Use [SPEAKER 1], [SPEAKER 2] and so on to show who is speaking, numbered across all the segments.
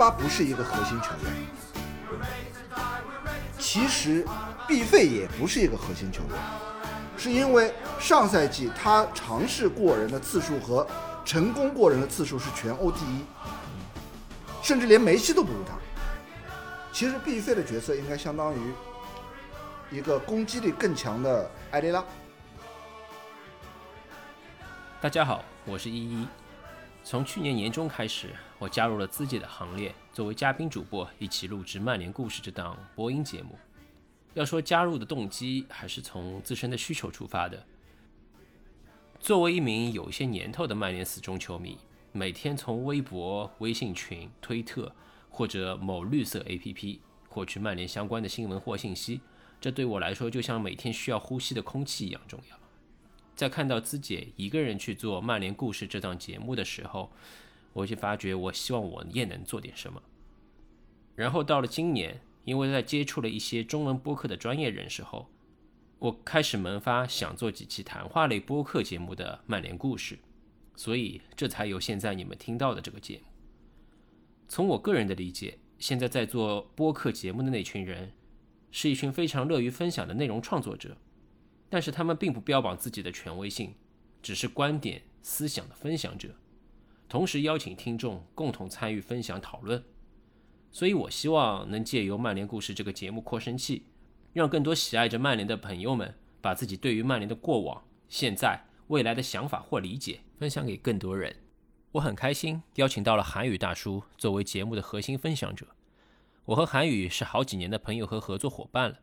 [SPEAKER 1] 巴不是一个核心球员，其实毕费也不是一个核心球员，是因为上赛季他尝试过人的次数和成功过人的次数是全欧第一，甚至连梅西都不如他。其实毕费的角色应该相当于一个攻击力更强的埃雷拉。
[SPEAKER 2] 大家好，我是依依。从去年年中开始，我加入了资姐的行列，作为嘉宾主播一起录制《曼联故事》这档播音节目。要说加入的动机，还是从自身的需求出发的。作为一名有些年头的曼联死忠球迷，每天从微博、微信群、推特或者某绿色 APP 获取曼联相关的新闻或信息，这对我来说就像每天需要呼吸的空气一样重要。在看到资姐一个人去做《曼联故事》这档节目的时候，我就发觉，我希望我也能做点什么。然后到了今年，因为在接触了一些中文播客的专业人士后，我开始萌发想做几期谈话类播客节目的《曼联故事》，所以这才有现在你们听到的这个节目。从我个人的理解，现在在做播客节目的那群人，是一群非常乐于分享的内容创作者。但是他们并不标榜自己的权威性，只是观点、思想的分享者，同时邀请听众共同参与分享讨论。所以，我希望能借由《曼联故事》这个节目扩声器，让更多喜爱着曼联的朋友们把自己对于曼联的过往、现在、未来的想法或理解分享给更多人。我很开心邀请到了韩宇大叔作为节目的核心分享者。我和韩宇是好几年的朋友和合作伙伴了。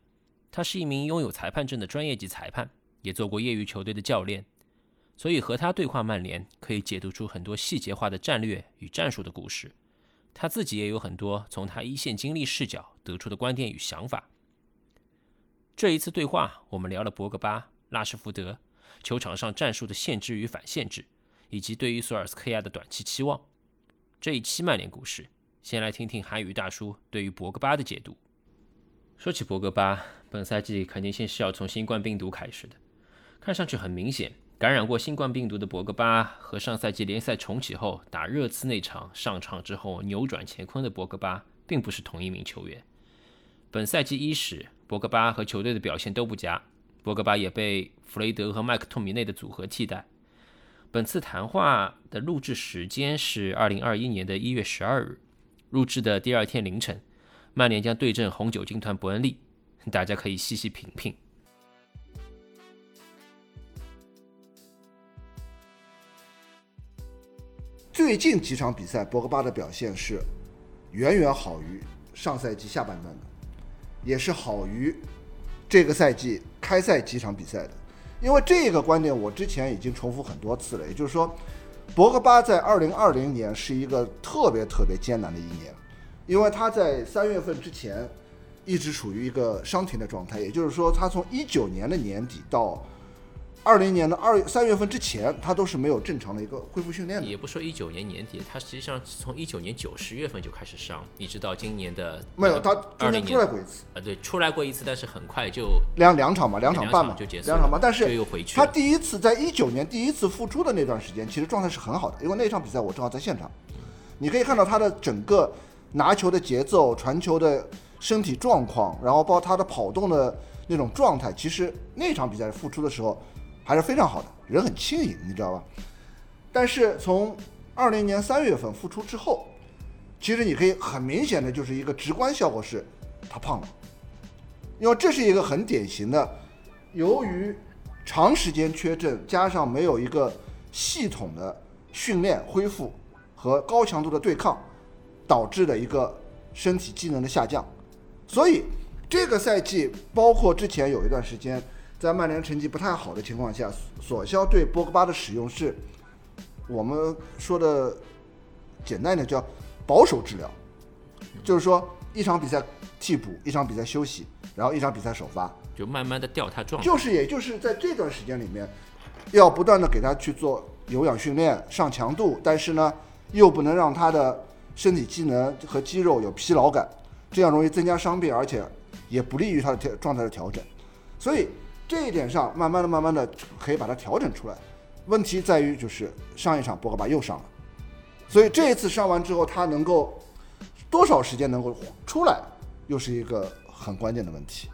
[SPEAKER 2] 他是一名拥有裁判证的专业级裁判，也做过业余球队的教练，所以和他对话曼联，可以解读出很多细节化的战略与战术的故事。他自己也有很多从他一线经历视角得出的观点与想法。这一次对话，我们聊了博格巴、拉什福德球场上战术的限制与反限制，以及对于索尔斯克亚的短期期望。这一期曼联故事，先来听听韩语大叔对于博格巴的解读。说起博格巴，本赛季肯定先是要从新冠病毒开始的。看上去很明显，感染过新冠病毒的博格巴和上赛季联赛重启后打热刺那场上场之后扭转乾坤的博格巴，并不是同一名球员。本赛季伊始，博格巴和球队的表现都不佳，博格巴也被弗雷德和麦克托米内的组合替代。本次谈话的录制时间是二零二一年的一月十二日，录制的第二天凌晨。曼联将对阵红酒军团伯恩利，大家可以细细品品。
[SPEAKER 1] 最近几场比赛，博格巴的表现是远远好于上赛季下半段的，也是好于这个赛季开赛几场比赛的。因为这个观点，我之前已经重复很多次了。也就是说，博格巴在二零二零年是一个特别特别艰难的一年。因为他在三月份之前一直处于一个伤停的状态，也就是说，他从一九年的年底到二零年的二三月份之前，他都是没有正常的一个恢复训练的。
[SPEAKER 2] 也不说一九年年底，他实际上从一九年九十月份就开始上，一直到今年的
[SPEAKER 1] 没有，他中间出来过一次
[SPEAKER 2] 啊，对，出来过一次，但是很快就
[SPEAKER 1] 两两场嘛，两场半嘛
[SPEAKER 2] 就结束，
[SPEAKER 1] 两场半，但是
[SPEAKER 2] 又回去。
[SPEAKER 1] 他第一次在一九年第一次复出的那段时间，其实状态是很好的，因为那场比赛我正好在现场，你可以看到他的整个。拿球的节奏、传球的身体状况，然后包括他的跑动的那种状态，其实那场比赛复出的时候还是非常好的，人很轻盈，你知道吧？但是从二零年三月份复出之后，其实你可以很明显的就是一个直观效果是，他胖了，因为这是一个很典型的，由于长时间缺阵加上没有一个系统的训练恢复和高强度的对抗。导致的一个身体机能的下降，所以这个赛季，包括之前有一段时间，在曼联成绩不太好的情况下，索肖对博格巴的使用是，我们说的简单点叫保守治疗，就是说一场比赛替补，一场比赛休息，然后一场比赛首发，
[SPEAKER 2] 就慢慢的调他状态。
[SPEAKER 1] 就是也就是在这段时间里面，要不断的给他去做有氧训练，上强度，但是呢，又不能让他的。身体机能和肌肉有疲劳感，这样容易增加伤病，而且也不利于他的调状态的调整。所以这一点上，慢慢的、慢慢的可以把它调整出来。问题在于，就是上一场博格巴又伤了，所以这一次伤完之后，他能够多少时间能够出来，又是一个很关键的问题。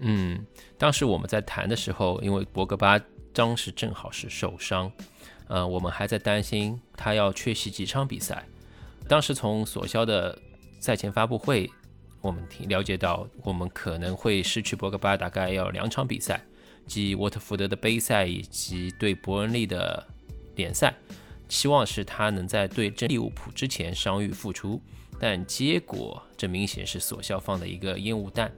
[SPEAKER 2] 嗯，当时我们在谈的时候，因为博格巴当时正好是受伤，呃，我们还在担心他要缺席几场比赛。当时从索肖的赛前发布会，我们听了解到，我们可能会失去博格巴大概要两场比赛，即沃特福德的杯赛以及对伯恩利的联赛。希望是他能在对阵利物浦之前伤愈复出，但结果这明显是索肖放的一个烟雾弹。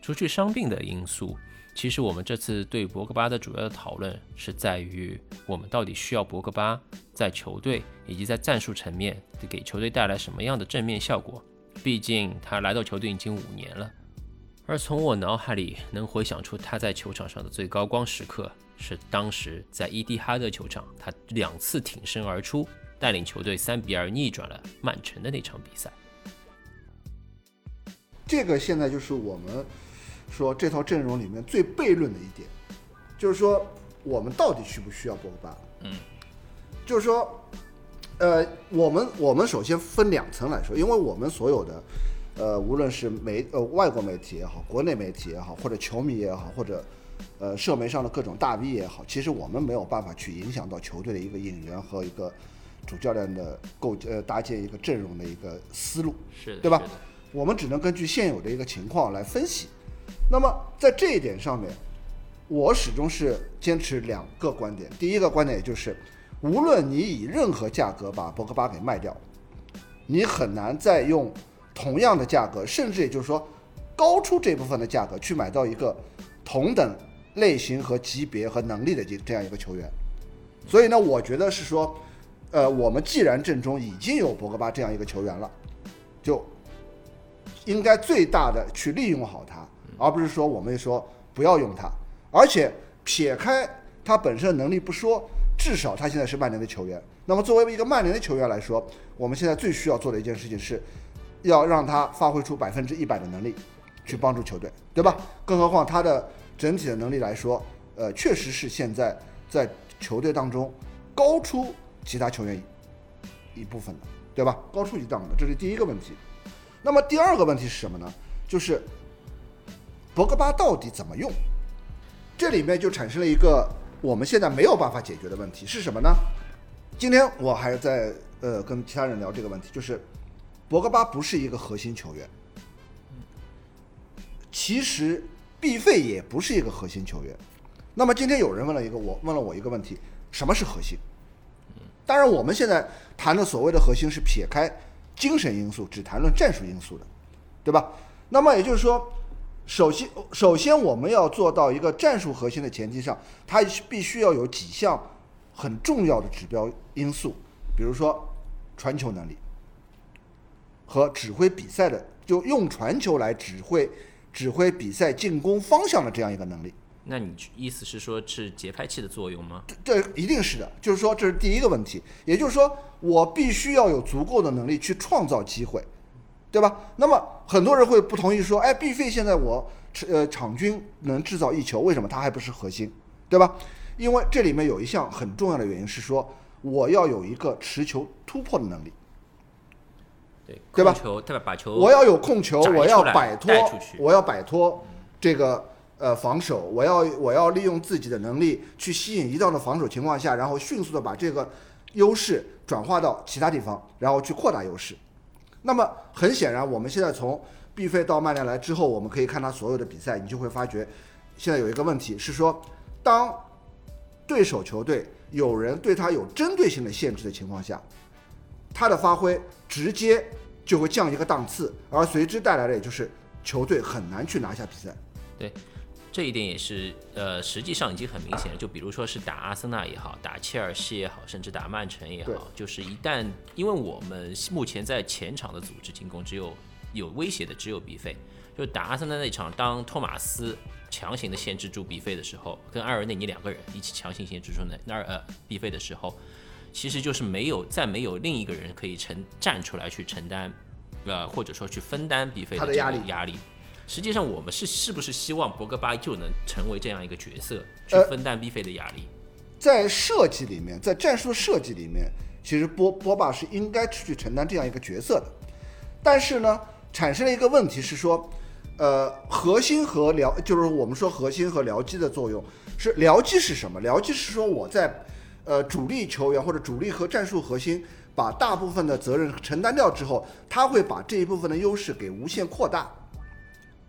[SPEAKER 2] 除去伤病的因素，其实我们这次对博格巴的主要的讨论是在于我们到底需要博格巴在球队以及在战术层面给球队带来什么样的正面效果。毕竟他来到球队已经五年了，而从我脑海里能回想出他在球场上的最高光时刻，是当时在伊蒂哈德球场，他两次挺身而出，带领球队三比二逆转了曼城的那场比赛。
[SPEAKER 1] 这个现在就是我们。说这套阵容里面最悖论的一点，就是说我们到底需不需要博格巴？
[SPEAKER 2] 嗯，
[SPEAKER 1] 就是说，呃，我们我们首先分两层来说，因为我们所有的，呃，无论是媒呃外国媒体也好，国内媒体也好，或者球迷也好，或者呃社媒上的各种大 V 也好，其实我们没有办法去影响到球队的一个引援和一个主教练的构呃搭建一个阵容的一个思路，
[SPEAKER 2] 是
[SPEAKER 1] 对吧？我们只能根据现有的一个情况来分析。那么在这一点上面，我始终是坚持两个观点。第一个观点也就是，无论你以任何价格把博格巴给卖掉，你很难再用同样的价格，甚至也就是说高出这部分的价格去买到一个同等类型和级别和能力的这这样一个球员。所以呢，我觉得是说，呃，我们既然阵中已经有博格巴这样一个球员了，就应该最大的去利用好他。而不是说我们说不要用他，而且撇开他本身的能力不说，至少他现在是曼联的球员。那么作为一个曼联的球员来说，我们现在最需要做的一件事情是，要让他发挥出百分之一百的能力，去帮助球队，对吧？更何况他的整体的能力来说，呃，确实是现在在球队当中高出其他球员一部分的，对吧？高出一档的，这是第一个问题。那么第二个问题是什么呢？就是。博格巴到底怎么用？这里面就产生了一个我们现在没有办法解决的问题，是什么呢？今天我还在呃跟其他人聊这个问题，就是博格巴不是一个核心球员，其实毕费也不是一个核心球员。那么今天有人问了一个我问了我一个问题，什么是核心？当然我们现在谈的所谓的核心是撇开精神因素，只谈论战术因素的，对吧？那么也就是说。首先，首先我们要做到一个战术核心的前提上，它必须要有几项很重要的指标因素，比如说传球能力和指挥比赛的，就用传球来指挥指挥比赛进攻方向的这样一个能力。
[SPEAKER 2] 那你意思是说，是节拍器的作用吗？
[SPEAKER 1] 这一定是的，就是说这是第一个问题，也就是说我必须要有足够的能力去创造机会。对吧？那么很多人会不同意说，哎，B 费现在我呃场均能制造一球，为什么他还不是核心？对吧？因为这里面有一项很重要的原因是说，我要有一个持球突破的能力，
[SPEAKER 2] 对
[SPEAKER 1] 对吧？
[SPEAKER 2] 球对吧？把球
[SPEAKER 1] 我要有控球，我要摆脱，我要摆脱这个呃防守，我要我要利用自己的能力去吸引一道的防守情况下，然后迅速的把这个优势转化到其他地方，然后去扩大优势。那么很显然，我们现在从毕费到曼联来之后，我们可以看他所有的比赛，你就会发觉，现在有一个问题是说，当对手球队有人对他有针对性的限制的情况下，他的发挥直接就会降一个档次，而随之带来的也就是球队很难去拿下比赛。
[SPEAKER 2] 对。这一点也是，呃，实际上已经很明显了。就比如说是打阿森纳也好，打切尔西也好，甚至打曼城也好，就是一旦因为我们目前在前场的组织进攻只有有威胁的只有比费，就打阿森纳那场，当托马斯强行的限制住比费的时候，跟埃尔内尼两个人一起强行限制住那那呃比费的时候，其实就是没有再没有另一个人可以承站出来去承担，呃或者说去分担比费的这个压力。实际上，我们是是不是希望博格巴就能成为这样一个角色，去分担 B 费的压力？
[SPEAKER 1] 在设计里面，在战术设计里面，其实波波霸是应该去承担这样一个角色的。但是呢，产生了一个问题是说，呃，核心和僚就是我们说核心和僚机的作用是僚机是什么？僚机是说我在呃主力球员或者主力和战术核心把大部分的责任承担掉之后，他会把这一部分的优势给无限扩大。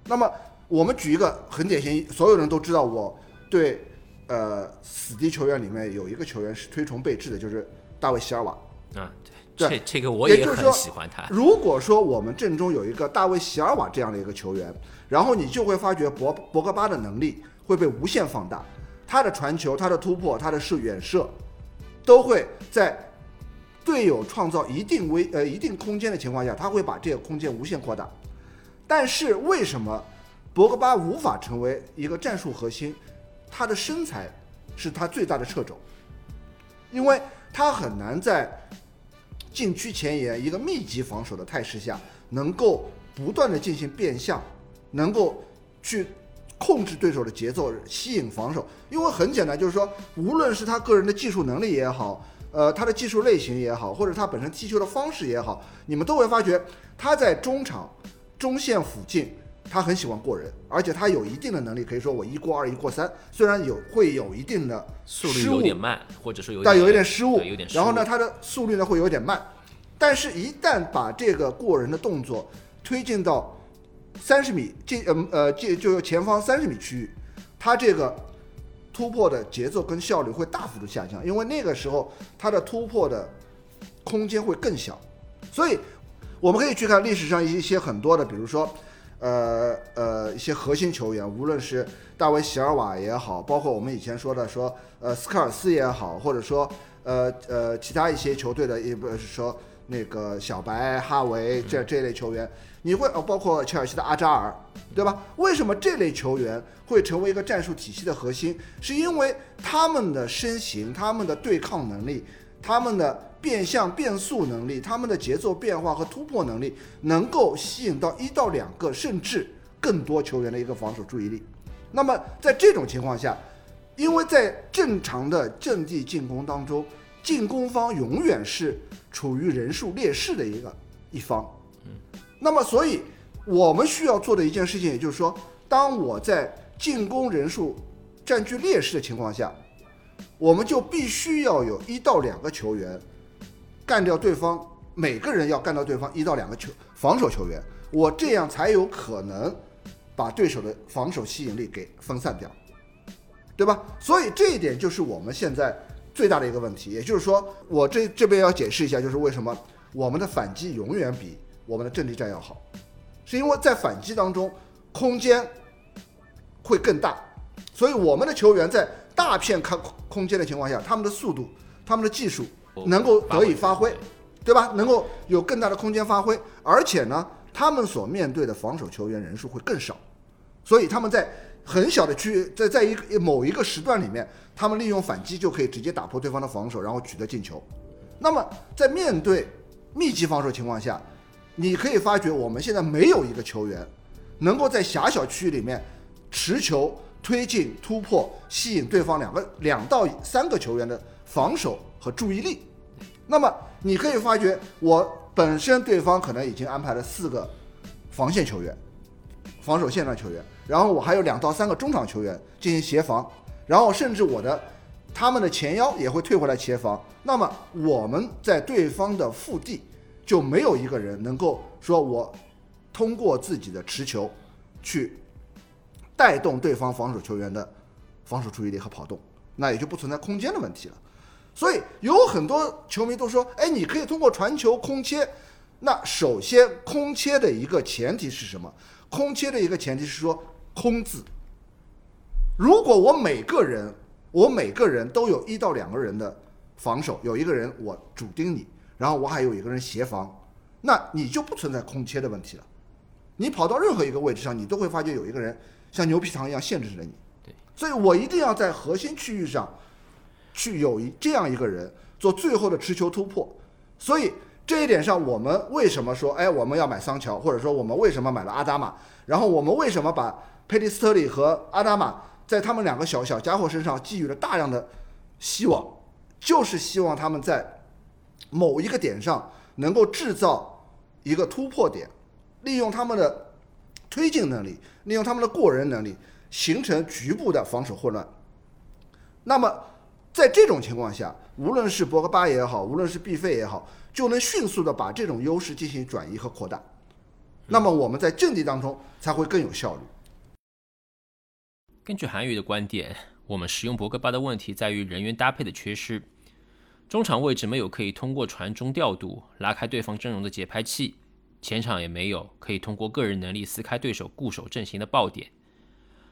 [SPEAKER 1] 那么我们举一个很典型，所有人都知道我对呃死敌球员里面有一个球员是推崇备至的，就是大卫席尔瓦。
[SPEAKER 2] 嗯，
[SPEAKER 1] 对
[SPEAKER 2] 这这个我
[SPEAKER 1] 也就是
[SPEAKER 2] 喜欢他。
[SPEAKER 1] 如果说我们阵中有一个大卫席尔瓦这样的一个球员，然后你就会发觉博博格巴的能力会被无限放大，他的传球、他的突破、他的射远射，都会在队友创造一定危呃一定空间的情况下，他会把这个空间无限扩大。但是为什么博格巴无法成为一个战术核心？他的身材是他最大的掣肘，因为他很难在禁区前沿一个密集防守的态势下，能够不断的进行变向，能够去控制对手的节奏，吸引防守。因为很简单，就是说，无论是他个人的技术能力也好，呃，他的技术类型也好，或者他本身踢球的方式也好，你们都会发觉他在中场、中线附近。他很喜欢过人，而且他有一定的能力，可以说我一过二，一过三。虽然有会有一定的
[SPEAKER 2] 速率
[SPEAKER 1] 失误
[SPEAKER 2] 有点慢，或者说有
[SPEAKER 1] 但有一
[SPEAKER 2] 点
[SPEAKER 1] 点失误
[SPEAKER 2] 有点，失
[SPEAKER 1] 然后呢，他的速率呢会有点慢，但是一旦把这个过人的动作推进到三十米进呃呃进就是前方三十米区域，他这个突破的节奏跟效率会大幅度下降，因为那个时候他的突破的空间会更小，所以我们可以去看历史上一些很多的，比如说。呃呃，一些核心球员，无论是大卫席尔瓦也好，包括我们以前说的说呃斯科尔斯也好，或者说呃呃其他一些球队的，也不是说那个小白、哈维这这类球员，你会呃包括切尔西的阿扎尔，对吧？为什么这类球员会成为一个战术体系的核心？是因为他们的身形、他们的对抗能力、他们的变向变速能力、他们的节奏变化和突破能力，能够吸引到一到两个甚至更多球员的一个防守注意力。那么在这种情况下，因为在正常的阵地进攻当中，进攻方永远是处于人数劣势的一个一方。那么所以我们需要做的一件事情，也就是说，当我在进攻人数占据劣势的情况下，我们就必须要有一到两个球员干掉对方，每个人要干掉对方一到两个球防守球员，我这样才有可能把对手的防守吸引力给分散掉，对吧？所以这一点就是我们现在最大的一个问题，也就是说，我这这边要解释一下，就是为什么我们的反击永远比我们的阵地战要好，是因为在反击当中空间会更大，所以我们的球员在大片空空间的情况下，他们的速度、他们的技术能够得以发挥，对吧？能够有更大的空间发挥，而且呢，他们所面对的防守球员人数会更少，所以他们在很小的区域，在在一个某一个时段里面，他们利用反击就可以直接打破对方的防守，然后取得进球。那么在面对密集防守情况下，你可以发觉我们现在没有一个球员能够在狭小区域里面持球推进、突破、吸引对方两个两到三个球员的防守和注意力。那么你可以发觉，我本身对方可能已经安排了四个防线球员、防守线上球员，然后我还有两到三个中场球员进行协防，然后甚至我的他们的前腰也会退回来协防。那么我们在对方的腹地就没有一个人能够说我通过自己的持球去带动对方防守球员的防守注意力和跑动，那也就不存在空间的问题了。所以有很多球迷都说，哎，你可以通过传球空切。那首先，空切的一个前提是什么？空切的一个前提是说空字。如果我每个人，我每个人都有一到两个人的防守，有一个人我主盯你，然后我还有一个人协防，那你就不存在空切的问题了。你跑到任何一个位置上，你都会发觉有一个人像牛皮糖一样限制着你。
[SPEAKER 2] 对，
[SPEAKER 1] 所以我一定要在核心区域上。去有一这样一个人做最后的持球突破，所以这一点上，我们为什么说，哎，我们要买桑乔，或者说我们为什么买了阿达玛，然后我们为什么把佩蒂斯特里和阿达玛在他们两个小小家伙身上寄予了大量的希望，就是希望他们在某一个点上能够制造一个突破点，利用他们的推进能力，利用他们的过人能力，形成局部的防守混乱。那么在这种情况下，无论是博格巴也好，无论是毕费也好，就能迅速的把这种优势进行转移和扩大。那么我们在阵地当中才会更有效率。
[SPEAKER 2] 根据韩语的观点，我们使用博格巴的问题在于人员搭配的缺失，中场位置没有可以通过传中调度拉开对方阵容的节拍器，前场也没有可以通过个人能力撕开对手固守阵型的爆点。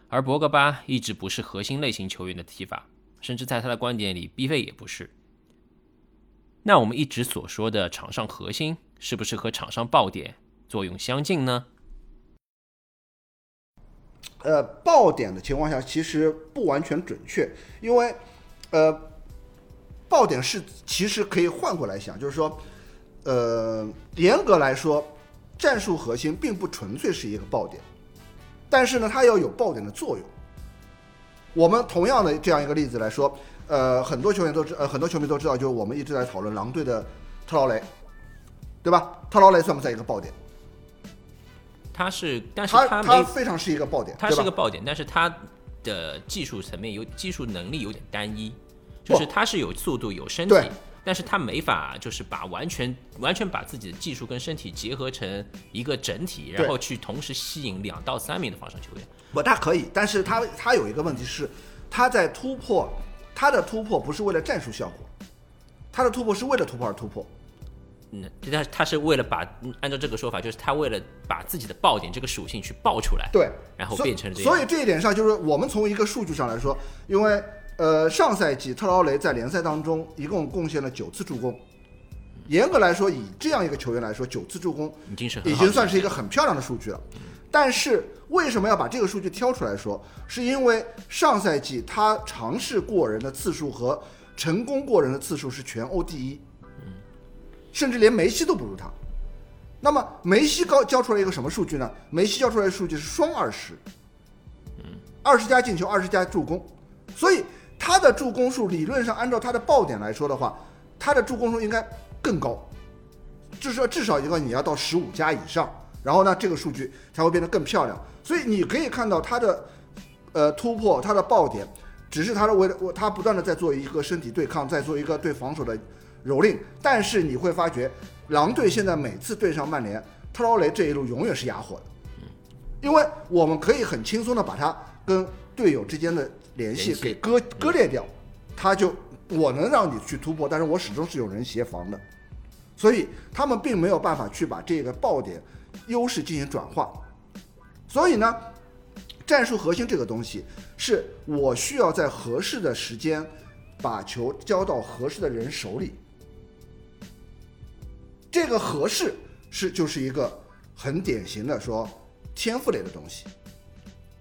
[SPEAKER 2] 而博格巴一直不是核心类型球员的踢法，甚至在他的观点里，B 费也不是。那我们一直所说的场上核心，是不是和场上爆点作用相近呢？
[SPEAKER 1] 呃，爆点的情况下其实不完全准确，因为，呃，爆点是其实可以换过来想，就是说，呃，严格来说，战术核心并不纯粹是一个爆点，但是呢，它要有爆点的作用。我们同样的这样一个例子来说，呃，很多球员都知，呃，很多球迷都知道，就是我们一直在讨论狼队的特劳雷，对吧？特劳雷算不算一个爆点？
[SPEAKER 2] 他是，但是
[SPEAKER 1] 他
[SPEAKER 2] 他
[SPEAKER 1] 非常是一个爆点，
[SPEAKER 2] 他是个爆点，但是他的技术层面有技术能力有点单一，就是他是有速度有身体，但是他没法就是把完全完全把自己的技术跟身体结合成一个整体，然后去同时吸引两到三名的防守球员。
[SPEAKER 1] 不，他可以，但是他他有一个问题是，他在突破，他的突破不是为了战术效果，他的突破是为了突破而突破。
[SPEAKER 2] 嗯，他他是为了把按照这个说法，就是他为了把自己的爆点这个属性去爆出来，
[SPEAKER 1] 对，
[SPEAKER 2] 然后变成这
[SPEAKER 1] 样。所以这一点上，就是我们从一个数据上来说，因为呃上赛季特劳雷在联赛当中一共贡献了九次助攻，严格来说，以这样一个球员来说，九次助攻
[SPEAKER 2] 已经是
[SPEAKER 1] 已经算是一个很漂亮的数据了。但是为什么要把这个数据挑出来说？是因为上赛季他尝试过人的次数和成功过人的次数是全欧第一。甚至连梅西都不如他，那么梅西高交出来一个什么数据呢？梅西交出来的数据是双二十，嗯，二十加进球，二十加助攻，所以他的助攻数理论上按照他的爆点来说的话，他的助攻数应该更高，至少至少一个你要到十五加以上，然后呢这个数据才会变得更漂亮。所以你可以看到他的呃突破，他的爆点，只是他的为了他不断的在做一个身体对抗，在做一个对防守的。蹂躏，但是你会发觉，狼队现在每次对上曼联，特劳雷这一路永远是哑火的，因为我们可以很轻松的把他跟队友之间的联系给割割裂掉，他就我能让你去突破，但是我始终是有人协防的，所以他们并没有办法去把这个爆点优势进行转化，所以呢，战术核心这个东西是我需要在合适的时间把球交到合适的人手里。这个合适是就是一个很典型的说天赋类的东西，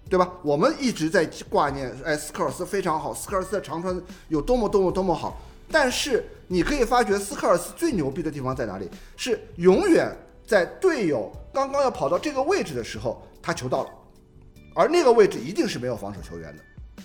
[SPEAKER 1] 对吧？我们一直在挂念，哎，斯科尔斯非常好，斯科尔斯的长传有多么多么多么好。但是你可以发觉，斯科尔斯最牛逼的地方在哪里？是永远在队友刚刚要跑到这个位置的时候，他球到了，而那个位置一定是没有防守球员的，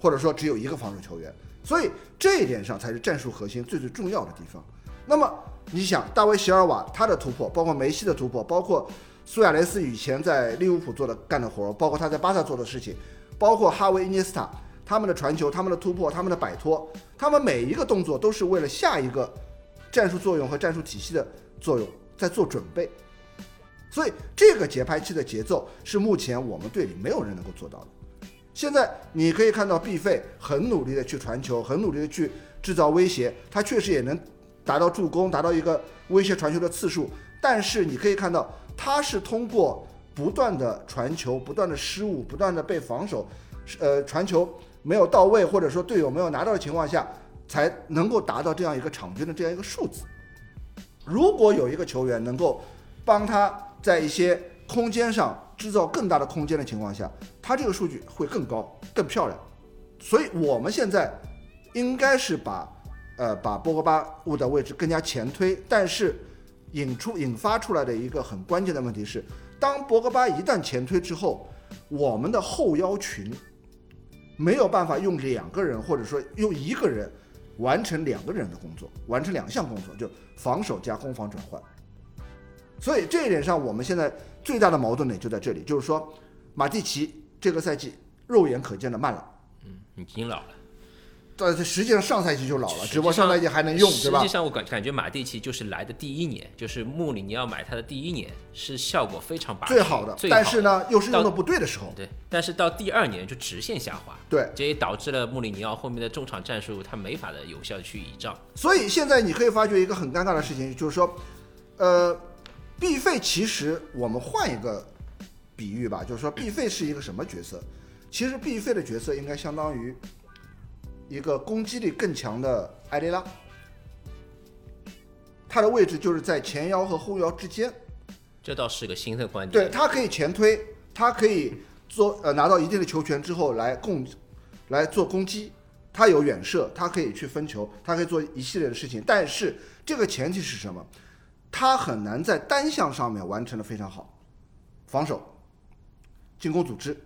[SPEAKER 1] 或者说只有一个防守球员。所以这一点上才是战术核心最最重要的地方。那么。你想，大卫席尔瓦他的突破，包括梅西的突破，包括苏亚雷斯以前在利物浦做的干的活，包括他在巴萨做的事情，包括哈维伊涅斯塔他们的传球、他们的突破、他们的摆脱，他们每一个动作都是为了下一个战术作用和战术体系的作用在做准备。所以这个节拍器的节奏是目前我们队里没有人能够做到的。现在你可以看到毕费很努力的去传球，很努力的去制造威胁，他确实也能。达到助攻，达到一个威胁传球的次数，但是你可以看到，他是通过不断的传球、不断的失误、不断的被防守，呃，传球没有到位，或者说队友没有拿到的情况下，才能够达到这样一个场均的这样一个数字。如果有一个球员能够帮他在一些空间上制造更大的空间的情况下，他这个数据会更高、更漂亮。所以我们现在应该是把。呃，把波格巴物的位置更加前推，但是引出引发出来的一个很关键的问题是，当博格巴一旦前推之后，我们的后腰群没有办法用两个人或者说用一个人完成两个人的工作，完成两项工作，就防守加攻防转换。所以这一点上，我们现在最大的矛盾点就在这里，就是说马蒂奇这个赛季肉眼可见的慢了。
[SPEAKER 2] 嗯，已经老了。
[SPEAKER 1] 但是实际上上赛季就老了，
[SPEAKER 2] 实际
[SPEAKER 1] 只不过上赛季还能用，对吧
[SPEAKER 2] 实际？上我感感觉马蒂奇就是来的第一年，就是穆里尼奥买他的第一年是效果非常拔
[SPEAKER 1] 最好的，
[SPEAKER 2] 最
[SPEAKER 1] 但是呢，又是用的不对的时候。
[SPEAKER 2] 对，但是到第二年就直线下滑，
[SPEAKER 1] 对，
[SPEAKER 2] 这也导致了穆里尼奥后面的中场战术他没法的有效去倚仗。
[SPEAKER 1] 所以现在你可以发觉一个很尴尬的事情，就是说，呃，毕费其实我们换一个比喻吧，就是说毕费是一个什么角色？其实毕费的角色应该相当于一个攻击力更强的埃雷拉，他的位置就是在前腰和后腰之间。
[SPEAKER 2] 这倒是个新的观点。
[SPEAKER 1] 对他可以前推，他可以做呃拿到一定的球权之后来攻，来做攻击，他有远射，他可以去分球，他可以做一系列的事情。但是这个前提是什么？他很难在单项上面完成的非常好，防守、进攻组织、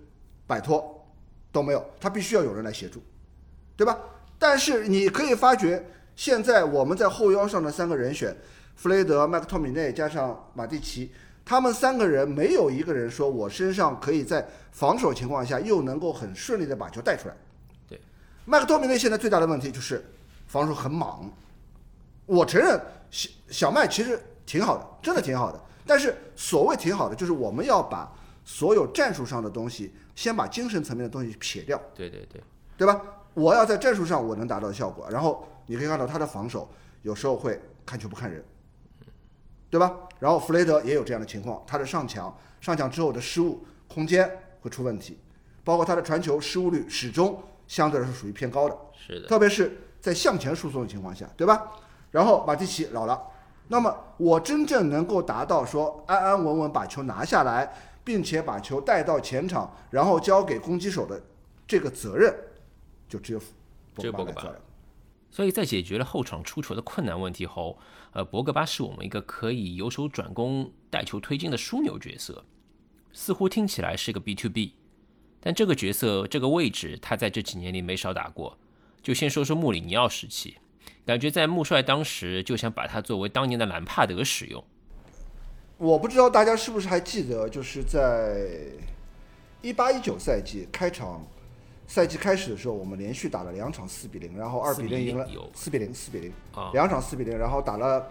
[SPEAKER 1] 摆脱都没有，他必须要有人来协助，对吧？但是你可以发觉，现在我们在后腰上的三个人选，弗雷德、麦克托米内加上马蒂奇，他们三个人没有一个人说我身上可以在防守情况下又能够很顺利的把球带出来。
[SPEAKER 2] 对，
[SPEAKER 1] 麦克托米内现在最大的问题就是防守很莽。我承认小小麦其实挺好的，真的挺好的。但是所谓挺好的，就是我们要把所有战术上的东西，先把精神层面的东西撇掉。
[SPEAKER 2] 对对对，
[SPEAKER 1] 对吧？我要在战术上我能达到的效果，然后你可以看到他的防守有时候会看球不看人，对吧？然后弗雷德也有这样的情况，他的上抢上抢之后的失误空间会出问题，包括他的传球失误率始终相对来说属于偏高的，
[SPEAKER 2] 是的，
[SPEAKER 1] 特别是在向前输送的情况下，对吧？然后马蒂奇老了，那么我真正能够达到说安安稳稳把球拿下来，并且把球带到前场，然后交给攻击手的这个责任，就只有
[SPEAKER 2] 只有博格巴
[SPEAKER 1] 来。
[SPEAKER 2] 所以在解决了后场出球的困难问题后，呃，博格巴是我们一个可以由守转攻、带球推进的枢纽角色，似乎听起来是个 B to B，但这个角色这个位置他在这几年里没少打过。就先说说穆里尼奥时期，感觉在穆帅当时就想把他作为当年的兰帕德使用。
[SPEAKER 1] 我不知道大家是不是还记得，就是在一八一九赛季开场赛季开始的时候，我们连续打了两场四比零，然后二比零赢了
[SPEAKER 2] 4-0有。
[SPEAKER 1] 四比零，四比零。
[SPEAKER 2] 啊，
[SPEAKER 1] 两场四比零，然后打了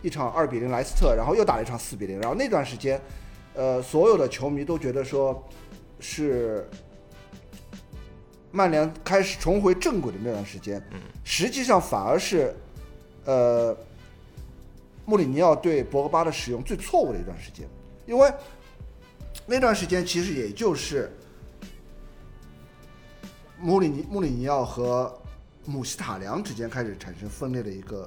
[SPEAKER 1] 一场二比零莱斯特，然后又打了一场四比零，然后那段时间，呃，所有的球迷都觉得说是曼联开始重回正轨的那段时间，实际上反而是呃穆里尼奥对博格巴的使用最错误的一段时间，因为那段时间其实也就是穆里尼穆里尼奥和姆希塔良之间开始产生分裂的一个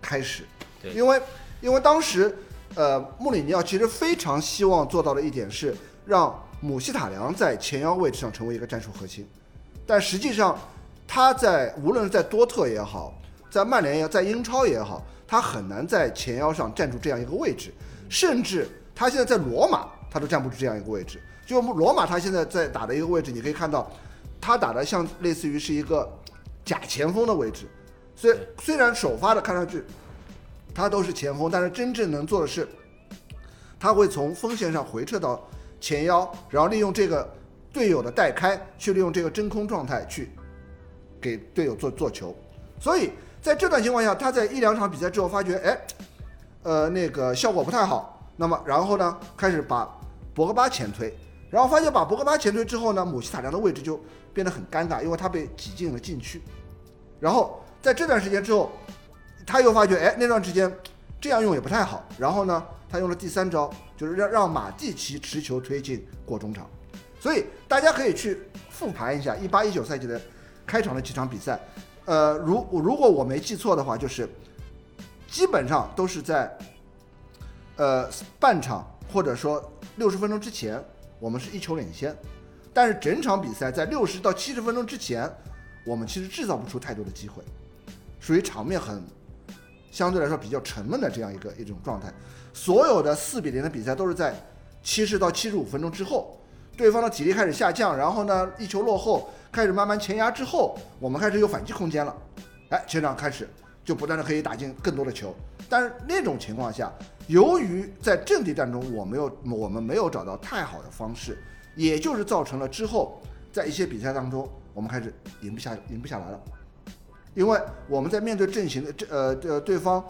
[SPEAKER 1] 开始，
[SPEAKER 2] 对
[SPEAKER 1] 因为因为当时呃穆里尼奥其实非常希望做到的一点是让姆希塔良在前腰位置上成为一个战术核心，但实际上他在无论是在多特也好，在曼联也好，在英超也好，他很难在前腰上站住这样一个位置，甚至他现在在罗马他都站不住这样一个位置。就罗马他现在在打的一个位置，你可以看到，他打的像类似于是一个假前锋的位置，虽虽然首发的看上去他都是前锋，但是真正能做的是，他会从锋线上回撤到前腰，然后利用这个队友的带开，去利用这个真空状态去给队友做做球。所以在这段情况下，他在一两场比赛之后发觉，哎，呃，那个效果不太好。那么然后呢，开始把博格巴前推，然后发现把博格巴前推之后呢，姆希塔良的位置就变得很尴尬，因为他被挤进了禁区。然后在这段时间之后，他又发觉，哎，那段时间这样用也不太好。然后呢，他用了第三招，就是让让马蒂奇持球推进过中场。所以大家可以去复盘一下一八一九赛季的开场的几场比赛。呃，如如果我没记错的话，就是基本上都是在呃半场或者说六十分钟之前，我们是一球领先，但是整场比赛在六十到七十分钟之前，我们其实制造不出太多的机会，属于场面很相对来说比较沉闷的这样一个一种状态。所有的四比零的比赛都是在七十到七十五分钟之后，对方的体力开始下降，然后呢一球落后，开始慢慢前压之后，我们开始有反击空间了。哎，前场开始就不断的可以打进更多的球。但是那种情况下，由于在阵地战中我没有我们没有找到太好的方式，也就是造成了之后在一些比赛当中我们开始赢不下赢不下来了，因为我们在面对阵型的这呃呃对方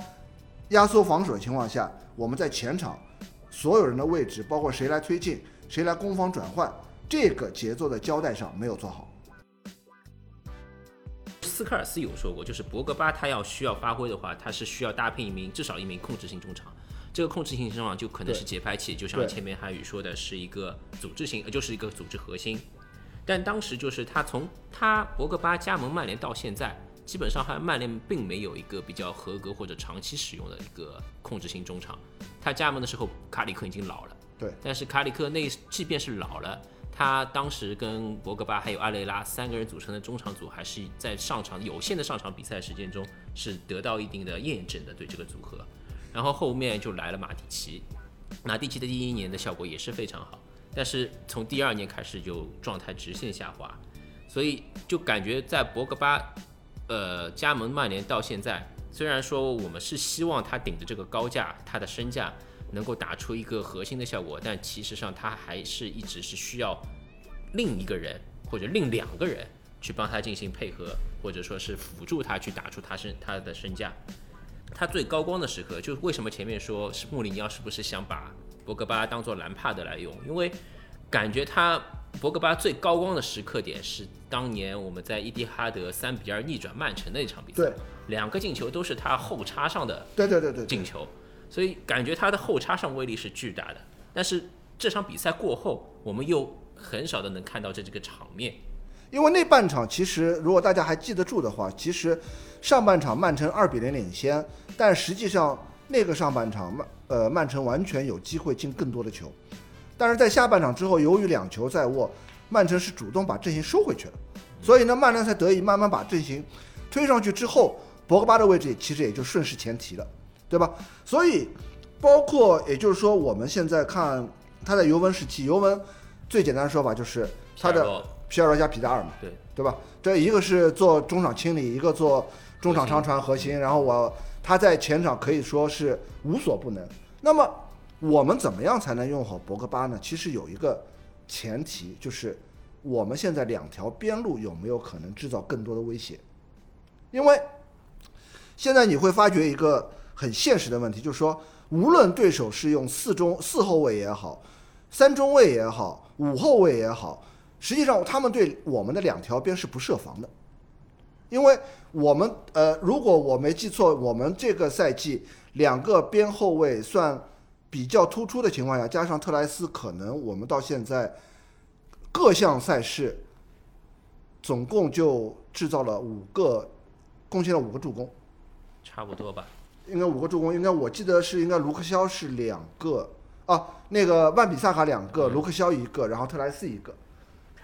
[SPEAKER 1] 压缩防守的情况下，我们在前场所有人的位置，包括谁来推进，谁来攻防转换，这个节奏的交代上没有做好。
[SPEAKER 2] 斯科尔斯有说过，就是博格巴他要需要发挥的话，他是需要搭配一名至少一名控制性中场。这个控制性中场就可能是节拍器，就像前面韩宇说的，是一个组织型，呃，就是一个组织核心。但当时就是他从他博格巴加盟曼联到现在，基本上还曼联并没有一个比较合格或者长期使用的一个控制性中场。他加盟的时候，卡里克已经老了，
[SPEAKER 1] 对，
[SPEAKER 2] 但是卡里克那即便是老了。他当时跟博格巴还有阿雷拉三个人组成的中场组，还是在上场有限的上场比赛时间中是得到一定的验证的，对这个组合。然后后面就来了马蒂奇，马蒂奇的第一年的效果也是非常好，但是从第二年开始就状态直线下滑，所以就感觉在博格巴，呃加盟曼联到现在，虽然说我们是希望他顶着这个高价，他的身价。能够打出一个核心的效果，但其实上他还是一直是需要另一个人或者另两个人去帮他进行配合，或者说是辅助他去打出他身他的身价。他最高光的时刻，就是为什么前面说是穆里尼奥是不是想把博格巴当做兰帕德来用？因为感觉他博格巴最高光的时刻点是当年我们在伊蒂哈德三比二逆转曼城的那场比赛，
[SPEAKER 1] 对，
[SPEAKER 2] 两个进球都是他后插上的，
[SPEAKER 1] 对对对对
[SPEAKER 2] 进球。所以感觉他的后插上威力是巨大的，但是这场比赛过后，我们又很少的能看到这这个场面。
[SPEAKER 1] 因为那半场其实，如果大家还记得住的话，其实上半场曼城二比零领先，但实际上那个上半场曼呃曼城完全有机会进更多的球，但是在下半场之后，由于两球在握，曼城是主动把阵型收回去了，所以呢曼联才得以慢慢把阵型推上去之后，博格巴的位置其实也就顺势前提了。对吧？所以，包括也就是说，我们现在看他在尤文时期，尤文最简单的说法就是他的皮尔洛加皮达尔嘛，
[SPEAKER 2] 对
[SPEAKER 1] 对吧？这一个是做中场清理，一个做中场长传核心，然后我他在前场可以说是无所不能。那么我们怎么样才能用好博格巴呢？其实有一个前提，就是我们现在两条边路有没有可能制造更多的威胁？因为现在你会发觉一个。很现实的问题，就是说，无论对手是用四中四后卫也好，三中卫也好，五后卫也好，实际上他们对我们的两条边是不设防的，因为我们呃，如果我没记错，我们这个赛季两个边后卫算比较突出的情况下，加上特莱斯，可能我们到现在各项赛事总共就制造了五个，贡献了五个助攻，
[SPEAKER 2] 差不多吧。
[SPEAKER 1] 应该五个助攻，应该我记得是应该卢克肖是两个啊，那个万比萨卡两个，卢克肖一个，然后特莱斯一个，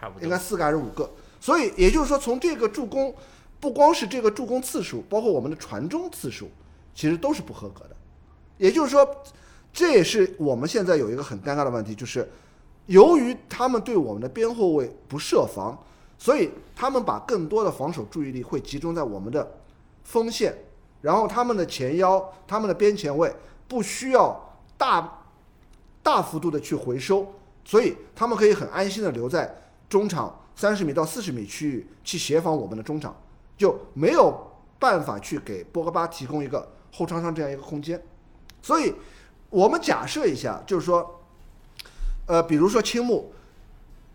[SPEAKER 2] 差不多
[SPEAKER 1] 应该四个还是五个？所以也就是说，从这个助攻，不光是这个助攻次数，包括我们的传中次数，其实都是不合格的。也就是说，这也是我们现在有一个很尴尬的问题，就是由于他们对我们的边后卫不设防，所以他们把更多的防守注意力会集中在我们的锋线。然后他们的前腰、他们的边前卫不需要大大幅度的去回收，所以他们可以很安心的留在中场三十米到四十米区域去协防我们的中场，就没有办法去给波格巴提供一个后场上这样一个空间。所以，我们假设一下，就是说，呃，比如说青木，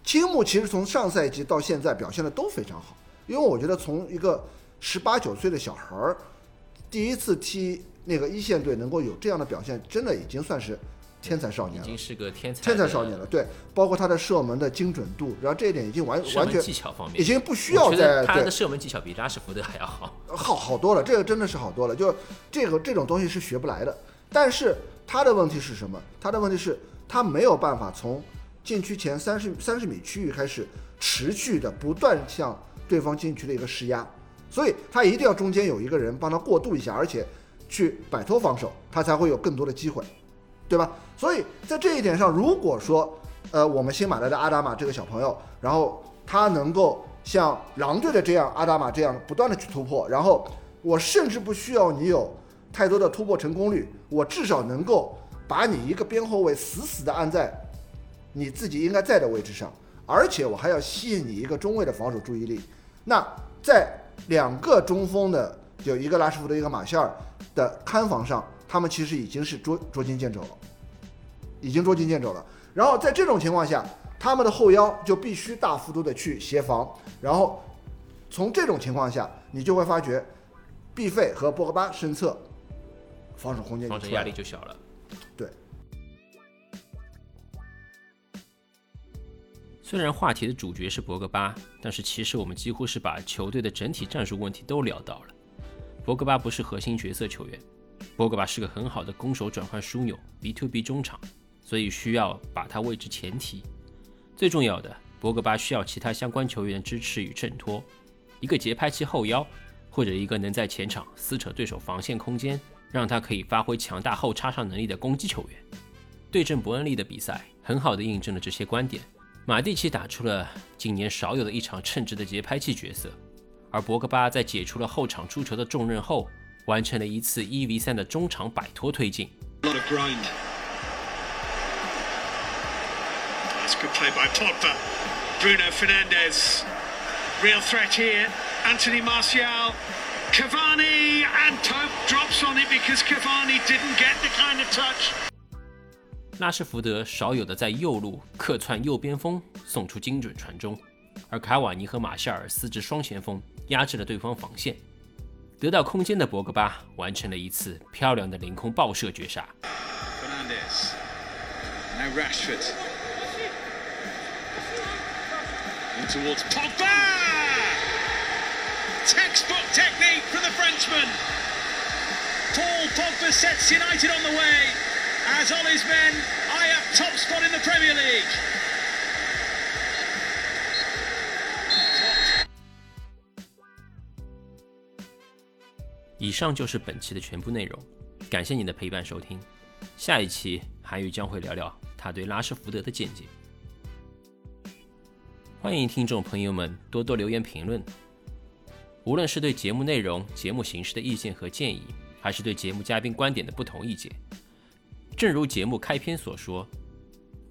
[SPEAKER 1] 青木其实从上赛季到现在表现的都非常好，因为我觉得从一个十八九岁的小孩儿。第一次踢那个一线队能够有这样的表现，真的已经算是天才少年了，
[SPEAKER 2] 已经是个天才
[SPEAKER 1] 天才少年了。对，包括他的射门的精准度，然后这一点已经完完全
[SPEAKER 2] 技巧方面
[SPEAKER 1] 已经不需要再
[SPEAKER 2] 他的射门技巧比拉什福德还要好，
[SPEAKER 1] 好好多了。这个真的是好多了，就这个这种东西是学不来的。但是他的问题是什么？他的问题是，他没有办法从禁区前三十三十米区域开始持续的不断向对方禁区的一个施压。所以他一定要中间有一个人帮他过渡一下，而且去摆脱防守，他才会有更多的机会，对吧？所以在这一点上，如果说呃我们新买来的阿达玛这个小朋友，然后他能够像狼队的这样阿达玛这样不断的去突破，然后我甚至不需要你有太多的突破成功率，我至少能够把你一个边后卫死死的按在你自己应该在的位置上，而且我还要吸引你一个中卫的防守注意力。那在两个中锋的，有一个拉什福德，一个马歇尔的看防上，他们其实已经是捉捉襟见肘了，已经捉襟见肘了。然后在这种情况下，他们的后腰就必须大幅度的去协防，然后从这种情况下，你就会发觉，毕费和博格巴身侧防守空间
[SPEAKER 2] 防守压力。就小了。
[SPEAKER 1] 对，
[SPEAKER 2] 虽然话题的主角是博格巴，但是其实我们几乎是把球队的整体战术问题都聊到了。博格巴不是核心角色球员，博格巴是个很好的攻守转换枢纽 B to B 中场，所以需要把他位置前提。最重要的，博格巴需要其他相关球员支持与衬托，一个节拍器后腰，或者一个能在前场撕扯对手防线空间，让他可以发挥强大后插上能力的攻击球员。对阵伯恩利的比赛，很好的印证了这些观点。马蒂奇打出了今年少有的一场称职的节拍器角色，而博格巴在解除了后场出球的重任后，完成了一次一 v 三的中场摆脱推进。
[SPEAKER 3] Good play by Pogba. Bruno Fernandez. Real threat here. Anthony Martial. Cavani and Pope drops on it because Cavani didn't get the kind of touch.
[SPEAKER 2] 拉什福德少有的在右路客串右边锋，送出精准传中，而卡瓦尼和马夏尔四支双前锋压制了对方防线。得到空间的博格巴完成了一次漂亮的凌空爆射绝杀。
[SPEAKER 3] Fernandez. Now Rashford. In towards Pogba! Textbook technique from the Frenchman. Paul Pogba sets United on the way as Ollie's men eye up top spot in the Premier League.
[SPEAKER 2] 以上就是本期的全部内容，感谢你的陪伴收听。下一期韩语将会聊聊他对拉什福德的见解。欢迎听众朋友们多多留言评论，无论是对节目内容、节目形式的意见和建议，还是对节目嘉宾观点的不同意见。正如节目开篇所说，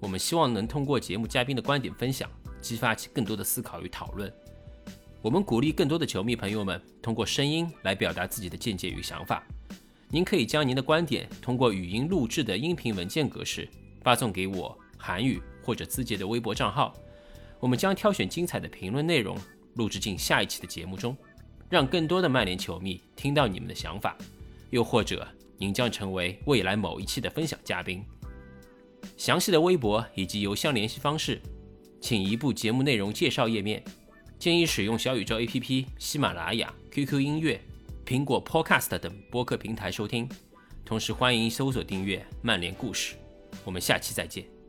[SPEAKER 2] 我们希望能通过节目嘉宾的观点分享，激发起更多的思考与讨论。我们鼓励更多的球迷朋友们通过声音来表达自己的见解与想法。您可以将您的观点通过语音录制的音频文件格式发送给我韩语或者字节的微博账号，我们将挑选精彩的评论内容录制进下一期的节目中，让更多的曼联球迷听到你们的想法。又或者您将成为未来某一期的分享嘉宾。详细的微博以及邮箱联系方式，请移步节目内容介绍页面。建议使用小宇宙 APP、喜马拉雅、QQ 音乐、苹果 Podcast 等播客平台收听。同时欢迎搜索订阅《曼联故事》。我们下期再见。